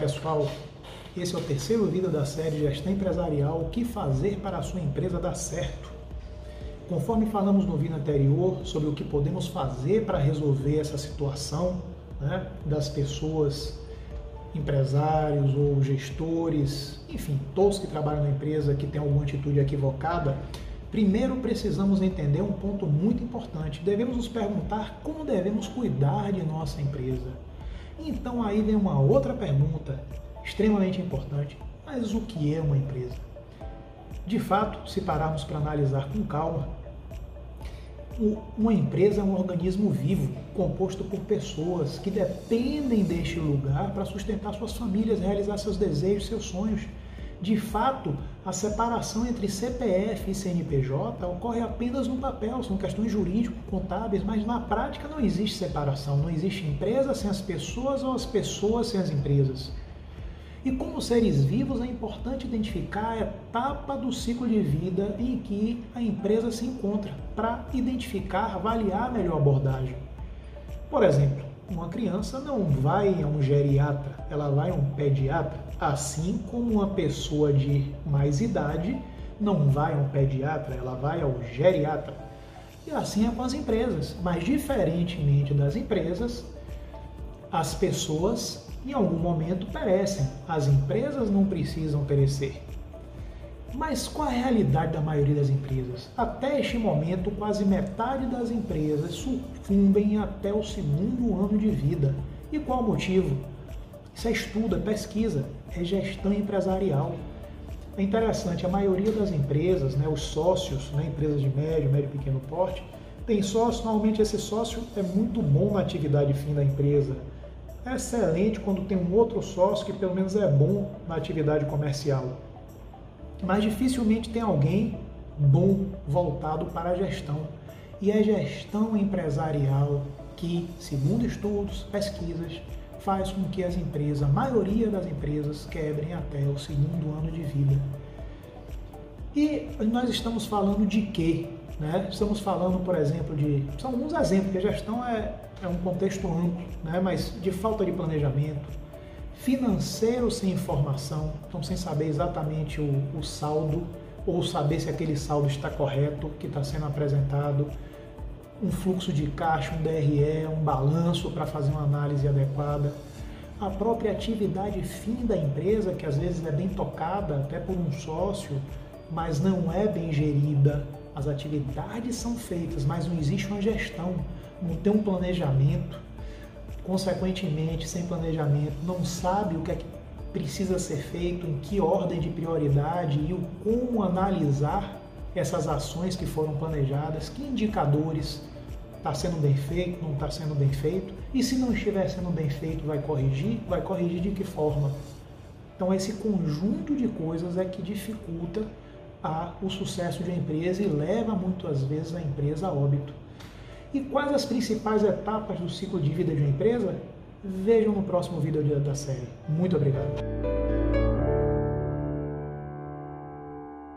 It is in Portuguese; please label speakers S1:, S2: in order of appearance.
S1: pessoal, esse é o terceiro vídeo da série Gestão Empresarial, o que fazer para a sua empresa dar certo. Conforme falamos no vídeo anterior sobre o que podemos fazer para resolver essa situação né, das pessoas, empresários ou gestores, enfim, todos que trabalham na empresa que têm alguma atitude equivocada, primeiro precisamos entender um ponto muito importante. Devemos nos perguntar como devemos cuidar de nossa empresa. Então aí vem uma outra pergunta extremamente importante. Mas o que é uma empresa? De fato, se pararmos para analisar com calma, uma empresa é um organismo vivo, composto por pessoas que dependem deste lugar para sustentar suas famílias, realizar seus desejos, seus sonhos. De fato, a separação entre CPF e CNPJ ocorre apenas no papel, são questões jurídicas, contábeis, mas na prática não existe separação, não existe empresa sem as pessoas ou as pessoas sem as empresas. E como seres vivos, é importante identificar a etapa do ciclo de vida em que a empresa se encontra, para identificar, avaliar a melhor abordagem. Por exemplo, uma criança não vai a um geriatra, ela vai a um pediatra, assim como uma pessoa de mais idade não vai a um pediatra, ela vai ao geriatra. E assim é com as empresas, mas diferentemente das empresas, as pessoas em algum momento perecem. As empresas não precisam perecer. Mas qual a realidade da maioria das empresas? Até este momento, quase metade das empresas sucumbem até o segundo ano de vida. E qual o motivo? Isso é estudo, é pesquisa, é gestão empresarial. É interessante, a maioria das empresas, né, os sócios, né, empresas de médio, médio e pequeno porte, tem sócio, normalmente esse sócio é muito bom na atividade fim da empresa, é excelente quando tem um outro sócio que pelo menos é bom na atividade comercial. Mas dificilmente tem alguém bom voltado para a gestão. E é gestão empresarial que, segundo estudos, pesquisas, faz com que as empresas, a maioria das empresas, quebrem até o segundo ano de vida. E nós estamos falando de quê? Né? Estamos falando, por exemplo, de. São alguns exemplos, que a gestão é, é um contexto amplo, né? mas de falta de planejamento, financeiro sem informação, então sem saber exatamente o, o saldo, ou saber se aquele saldo está correto, que está sendo apresentado, um fluxo de caixa, um DRE, um balanço para fazer uma análise adequada, a própria atividade fim da empresa, que às vezes é bem tocada até por um sócio, mas não é bem gerida. As atividades são feitas, mas não existe uma gestão, não tem um planejamento. Consequentemente, sem planejamento, não sabe o que é que precisa ser feito, em que ordem de prioridade e o como analisar essas ações que foram planejadas, que indicadores está sendo bem feito, não está sendo bem feito, e se não estiver sendo bem feito, vai corrigir, vai corrigir de que forma? Então esse conjunto de coisas é que dificulta a, o sucesso de uma empresa e leva muitas vezes a empresa a óbito. E quais as principais etapas do ciclo de vida de uma empresa? Vejam no próximo vídeo da série. Muito obrigado.